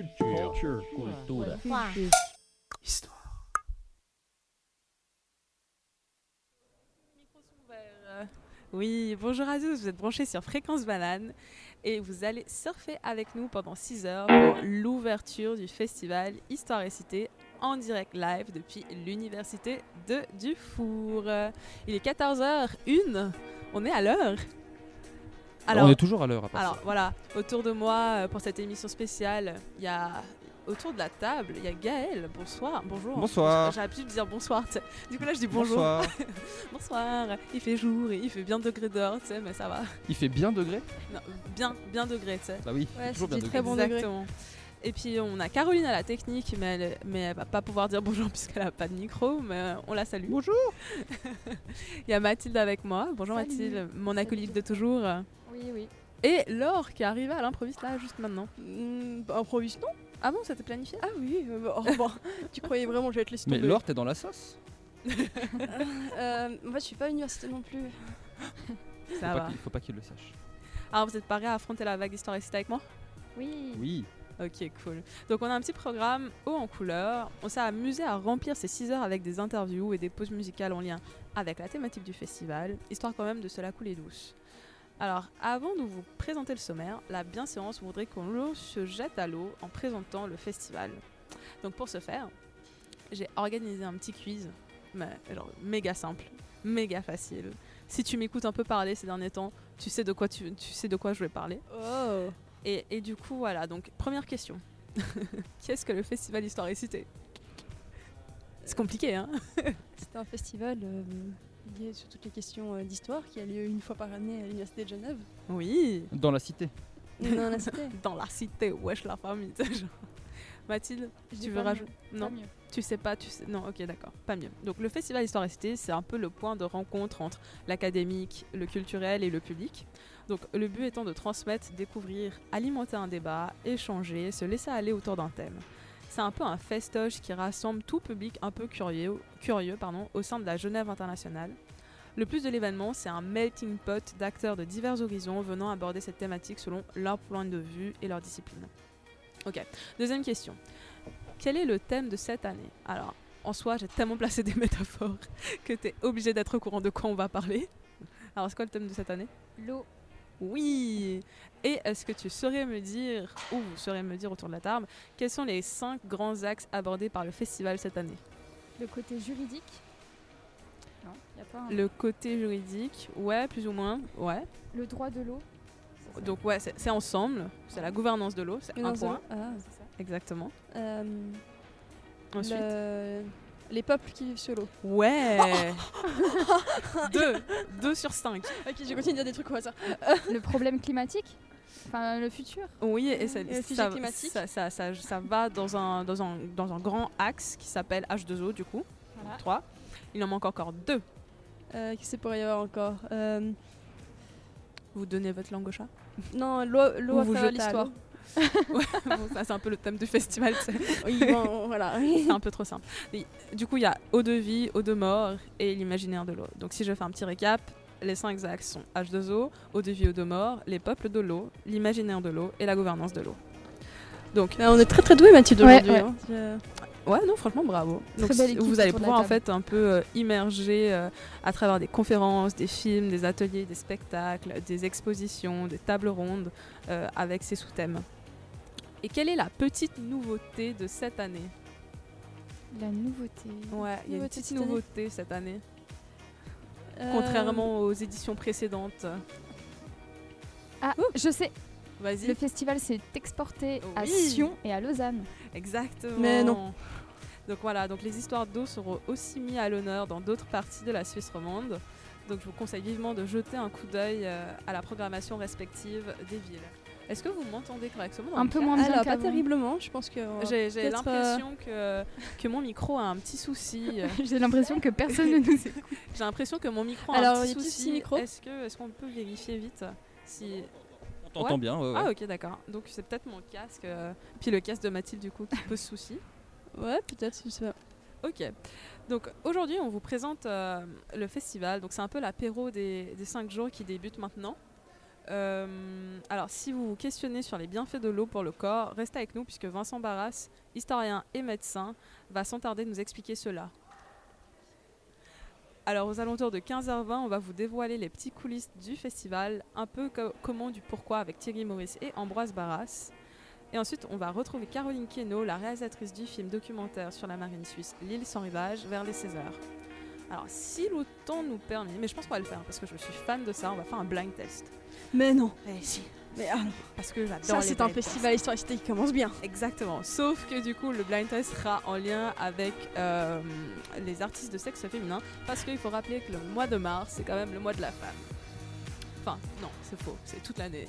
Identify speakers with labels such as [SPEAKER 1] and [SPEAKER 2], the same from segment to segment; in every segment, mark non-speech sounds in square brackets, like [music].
[SPEAKER 1] Culture. Culture.
[SPEAKER 2] Histoire.
[SPEAKER 3] Oui, bonjour à tous, vous êtes branchés sur Fréquence Banane et vous allez surfer avec nous pendant 6 heures pour l'ouverture du festival Histoire et Cité en direct live depuis l'université de Dufour. Il est 14h01, on est à l'heure.
[SPEAKER 1] On est toujours à l'heure.
[SPEAKER 3] Alors
[SPEAKER 1] ça.
[SPEAKER 3] voilà, autour de moi euh, pour cette émission spéciale, il y a autour de la table, il y a Gaël. Bonsoir, bonjour.
[SPEAKER 1] Bonsoir.
[SPEAKER 3] J'ai l'habitude de dire bonsoir. Du coup là je dis bonjour.
[SPEAKER 1] Bonsoir. [laughs]
[SPEAKER 3] Bonsoir. Il fait jour et il fait bien degré dehors, tu sais, mais ça va.
[SPEAKER 1] Il fait bien degré
[SPEAKER 3] Non, bien, bien degré, tu sais.
[SPEAKER 1] Bah oui,
[SPEAKER 2] Ouais,
[SPEAKER 1] toujours bien degré.
[SPEAKER 2] très bon degré.
[SPEAKER 3] Exactement. Et puis on a Caroline à la technique, mais elle, mais elle va pas pouvoir dire bonjour [laughs] puisqu'elle a pas de micro, mais euh, on la salue.
[SPEAKER 1] Bonjour. [laughs]
[SPEAKER 3] Il y a Mathilde avec moi. Bonjour
[SPEAKER 2] Salut.
[SPEAKER 3] Mathilde, mon acolyte de toujours.
[SPEAKER 2] Oui, oui.
[SPEAKER 3] Et Laure qui est arrivée à l'improviste là juste maintenant.
[SPEAKER 2] Mm, bah, improvise, non
[SPEAKER 3] Ah bon, c'était planifié?
[SPEAKER 2] Ah oui, euh, revoir. [laughs] tu croyais vraiment que j'allais te laisser
[SPEAKER 1] Mais
[SPEAKER 2] tomber
[SPEAKER 1] Laure, t'es dans la sauce [laughs]
[SPEAKER 2] Euh, En fait, je suis pas à l'université non plus. [laughs]
[SPEAKER 3] Ça
[SPEAKER 1] Faut pas
[SPEAKER 3] va.
[SPEAKER 1] qu'il- Faut pas qu'il le sache.
[SPEAKER 3] Alors vous êtes parés à affronter la vague histoire et Cité avec moi?
[SPEAKER 2] Oui.
[SPEAKER 1] Oui.
[SPEAKER 3] Ok, cool. Donc on a un petit programme haut en couleur. On s'est amusé à remplir ces 6 heures avec des interviews et des pauses musicales en lien avec la thématique du festival, histoire quand même de se la couler douce. Alors avant de vous présenter le sommaire, la bienséance voudrait qu'on se jette à l'eau en présentant le festival. Donc pour ce faire, j'ai organisé un petit quiz, mais genre méga simple, méga facile. Si tu m'écoutes un peu parler ces derniers temps, tu sais de quoi, tu, tu sais de quoi je vais parler.
[SPEAKER 2] Oh.
[SPEAKER 3] Et, et du coup, voilà, donc première question. [laughs] Qu'est-ce que le Festival Histoire et Cité? C'est compliqué, hein?
[SPEAKER 2] C'est un festival euh, sur toutes les questions euh, d'histoire qui a lieu une fois par année à l'université de Genève.
[SPEAKER 3] Oui,
[SPEAKER 1] Dans la cité.
[SPEAKER 2] Non, la cité. [laughs]
[SPEAKER 3] dans la cité, wesh la famille. [laughs] Mathilde,
[SPEAKER 4] Je dis
[SPEAKER 3] tu veux rajouter Non,
[SPEAKER 4] pas mieux.
[SPEAKER 3] tu sais pas, tu sais. Non, ok, d'accord, pas mieux. Donc le Festival Histoire et Cité, c'est un peu le point de rencontre entre l'académique, le culturel et le public. Donc le but étant de transmettre, découvrir, alimenter un débat, échanger, se laisser aller autour d'un thème. C'est un peu un festoche qui rassemble tout public un peu curieux, curieux pardon, au sein de la Genève internationale. Le plus de l'événement, c'est un melting pot d'acteurs de divers horizons venant aborder cette thématique selon leur point de vue et leur discipline. Ok, deuxième question. Quel est le thème de cette année? Alors, en soi, j'ai tellement placé des [laughs] métaphores que tu es obligé d'être au courant de quoi on va parler. Alors, c'est quoi le thème de cette année?
[SPEAKER 4] L'eau.
[SPEAKER 3] Oui Et est-ce que tu saurais me dire, ou vous saurez me dire autour de la table, quels sont les cinq grands axes abordés par le festival cette année?
[SPEAKER 4] Le côté juridique? Non, y a pas un-
[SPEAKER 3] Le côté juridique, ouais, plus ou moins, ouais.
[SPEAKER 4] Le droit de l'eau?
[SPEAKER 3] Donc, ouais, c'est ensemble, c'est la gouvernance de l'eau, c'est un point.
[SPEAKER 2] Ah.
[SPEAKER 4] C'est ça.
[SPEAKER 3] exactement.
[SPEAKER 2] Euh,
[SPEAKER 3] Ensuite,
[SPEAKER 2] le- Les peuples qui vivent sur l'eau.
[SPEAKER 3] ouais [laughs] Deux Deux sur cinq
[SPEAKER 2] Ok, je continue de dire des trucs au hasard.
[SPEAKER 4] le problème climatique. Enfin, le futur.
[SPEAKER 3] Oui, et, ça,
[SPEAKER 2] Et le sujet
[SPEAKER 3] ça, ça, ça, ça- ça va dans un, dans, un, dans un grand axe qui s'appelle H2O du coup,
[SPEAKER 4] Voilà.
[SPEAKER 3] 3. Il en manque encore deux.
[SPEAKER 2] Euh, Qu'est-ce qu'il pourrait y avoir encore Euh,
[SPEAKER 3] Vous donnez votre langue au chat?
[SPEAKER 2] Non, l'eau à
[SPEAKER 3] à
[SPEAKER 2] l'histoire. [laughs]
[SPEAKER 3] l'eau. Bon, Ça c'est un peu le thème du festival, tu sais.
[SPEAKER 2] Oui, bon, voilà. [laughs]
[SPEAKER 3] c'est un peu trop simple. Du coup, il y a eau de vie, eau de mort et l'imaginaire de l'eau. Donc si je fais un petit récap, les cinq axes sont H2O, eau de vie, eau de mort, les peuples de l'eau, l'imaginaire de l'eau et la gouvernance de l'eau. Donc
[SPEAKER 2] Mais on est très très doué Mathilde
[SPEAKER 4] Ouais,
[SPEAKER 2] aujourd'hui.
[SPEAKER 4] ouais.
[SPEAKER 2] hein.
[SPEAKER 3] Ouais, non, franchement, bravo. Donc, vous allez pouvoir en fait un peu euh, immerger euh, à travers des conférences, des films, des ateliers, des spectacles, des expositions, des tables rondes euh, avec ces sous-thèmes. Et quelle est la petite nouveauté de cette année?
[SPEAKER 4] La nouveauté.
[SPEAKER 3] Ouais, il y a une petite nouveauté cette année, contrairement aux éditions précédentes.
[SPEAKER 4] Ah, je sais.
[SPEAKER 3] Vas-y.
[SPEAKER 4] Le festival s'est exporté à
[SPEAKER 3] Oui.
[SPEAKER 4] Sion et à Lausanne.
[SPEAKER 3] Exactement.
[SPEAKER 2] Mais non.
[SPEAKER 3] Donc voilà, donc les histoires d'eau seront aussi mises à l'honneur dans d'autres parties de la Suisse romande. Donc je vous conseille vivement de jeter un coup d'œil euh, à la programmation respective des villes. Est-ce que vous m'entendez correctement
[SPEAKER 4] Un peu moins bien
[SPEAKER 2] Alors, pas terriblement, je pense que.
[SPEAKER 3] J'ai j'ai l'impression que, que mon micro a un petit souci. [laughs]
[SPEAKER 4] J'ai l'impression que personne ne nous [laughs] écoute.
[SPEAKER 3] J'ai l'impression que mon micro a
[SPEAKER 2] Alors,
[SPEAKER 3] un petit souci.
[SPEAKER 2] micro
[SPEAKER 3] Est-ce que est-ce qu'on peut vérifier vite si
[SPEAKER 1] On t'entend
[SPEAKER 3] Ouais.
[SPEAKER 1] bien, ouais, ouais.
[SPEAKER 3] Ah ok d'accord. Donc c'est peut-être mon casque euh, puis le casque de Mathilde du coup qui pose souci.
[SPEAKER 2] Ouais, peut-être, je sais pas.
[SPEAKER 3] Ok. Donc aujourd'hui, on vous présente euh, le festival. Donc c'est un peu l'apéro des, des cinq jours qui débutent maintenant. Euh, alors, si vous vous questionnez sur les bienfaits de l'eau pour le corps, restez avec nous puisque Vincent Barras, historien et médecin, va sans tarder nous expliquer cela. Alors, aux alentours de 15h20, on va vous dévoiler les petits coulisses du festival, un peu co- comment du pourquoi avec Thierry Maurice et Ambroise Barras. Et ensuite, on va retrouver Caroline Queneau, la réalisatrice du film documentaire sur la marine suisse L'île sans rivage, vers les 16h. Alors, si le temps nous permet, mais je pense qu'on va le faire parce que je suis fan de ça, on va faire un blind test.
[SPEAKER 2] Mais non.
[SPEAKER 3] Eh si,
[SPEAKER 2] Mais alors,
[SPEAKER 3] parce que j'adore
[SPEAKER 2] ça c'est un festival histoire cité qui commence bien.
[SPEAKER 3] Exactement. Sauf que du coup, le blind test sera en lien avec euh, les artistes de sexe féminin. Parce qu'il faut rappeler que le mois de mars, c'est quand même le mois de la femme. Enfin, non, c'est faux. C'est toute l'année.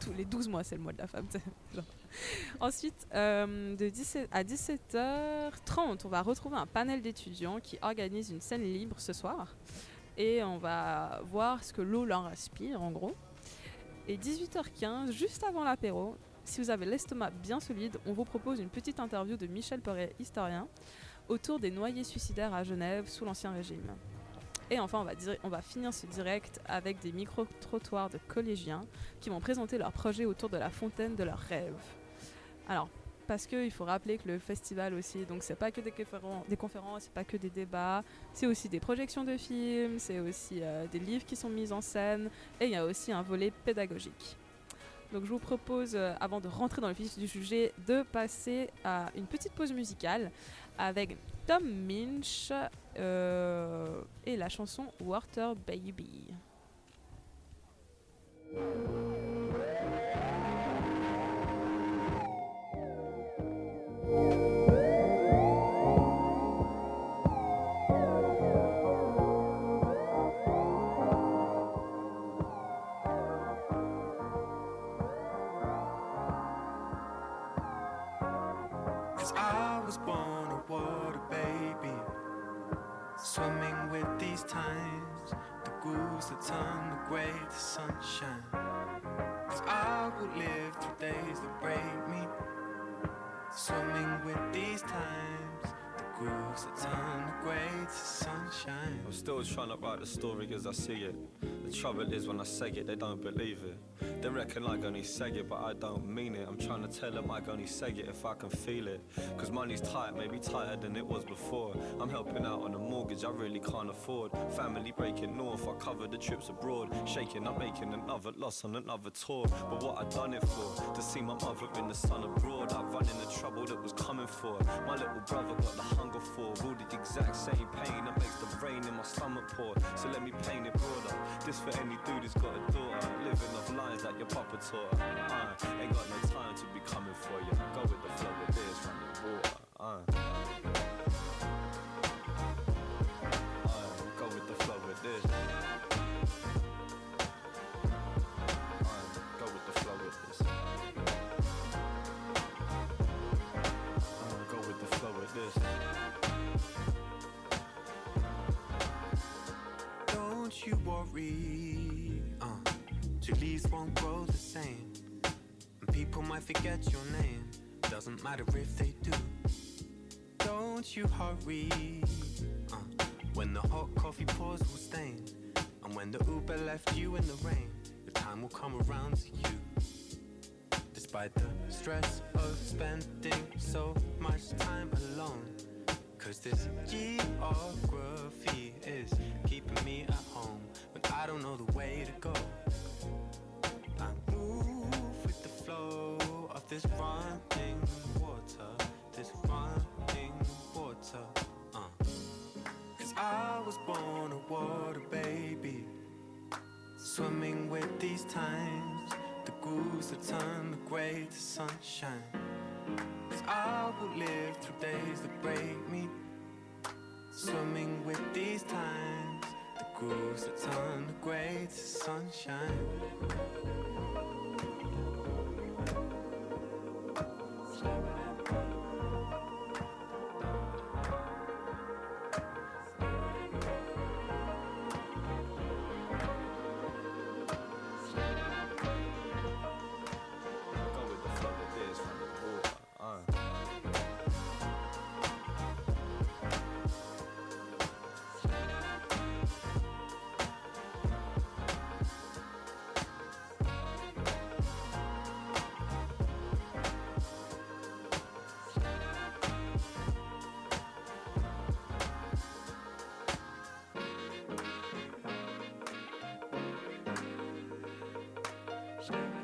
[SPEAKER 3] Tous les 12 mois, c'est le mois de la femme. [laughs] Ensuite, euh, de 17 à 17h30, on va retrouver un panel d'étudiants qui organise une scène libre ce soir. Et on va voir ce que l'eau leur inspire, en gros. Et 18h15, juste avant l'apéro, si vous avez l'estomac bien solide, on vous propose une petite interview de Michel Perret, historien, autour des noyés suicidaires à Genève sous l'Ancien Régime. Et enfin, on va, finir ce direct avec des micro-trottoirs de collégiens qui vont présenter leur projet autour de la fontaine de leurs rêves. Alors, parce qu'il faut rappeler que le festival aussi, donc c'est pas que des, des conférences, c'est pas que des débats, c'est aussi des projections de films, c'est aussi euh, des livres qui sont mis en scène, et il y a aussi un volet pédagogique. Donc je vous propose, euh, avant de rentrer dans le vif du sujet, de passer à une petite pause musicale avec Tom Minch euh, et la chanson Water Baby.
[SPEAKER 5] Swimming with these times, the ghouls that turn the grey to sunshine. Cause I will live through days that break me, swimming with these times, the ghouls that turn the grey to sunshine.
[SPEAKER 6] I'm still trying to write the story as I see it. The trouble is when I say it, they don't believe it. They reckon I only say it, but I don't mean it. I'm trying to tell them I only say it if I can feel it. Cause money's tight, maybe tighter than it was before. I'm helping out on a mortgage I really can't afford. Family breaking north, I cover the trips abroad. Shaking, I'm making another loss on another tour. But what I done it for? To see my mother in the sun abroad. I run in the trouble that was for. My little brother got the hunger for. All the exact same pain that makes the rain in my stomach pour. So let me paint it broader. This for any dude who's got a daughter. Living off lines like your papa taught her. Uh, ain't got no time to be coming for you. Go with the flow with this, run the water. Uh, the
[SPEAKER 5] same. And people might forget your name, doesn't matter if they do. Don't you hurry, uh, when the hot coffee pours will stain. And when the Uber left you in the rain, the time will come around to you. Despite the stress of spending so much time alone. Cause this geography is keeping me at home but I don't know the way to go. This running water, this running water. Uh. Cause I was born a water baby, swimming with these times, the ghouls that turn the grey to sunshine. Cause I will live through days that break me. Swimming with these times, the ghouls that turn the grey to sunshine.
[SPEAKER 6] Seven.
[SPEAKER 5] touchdown.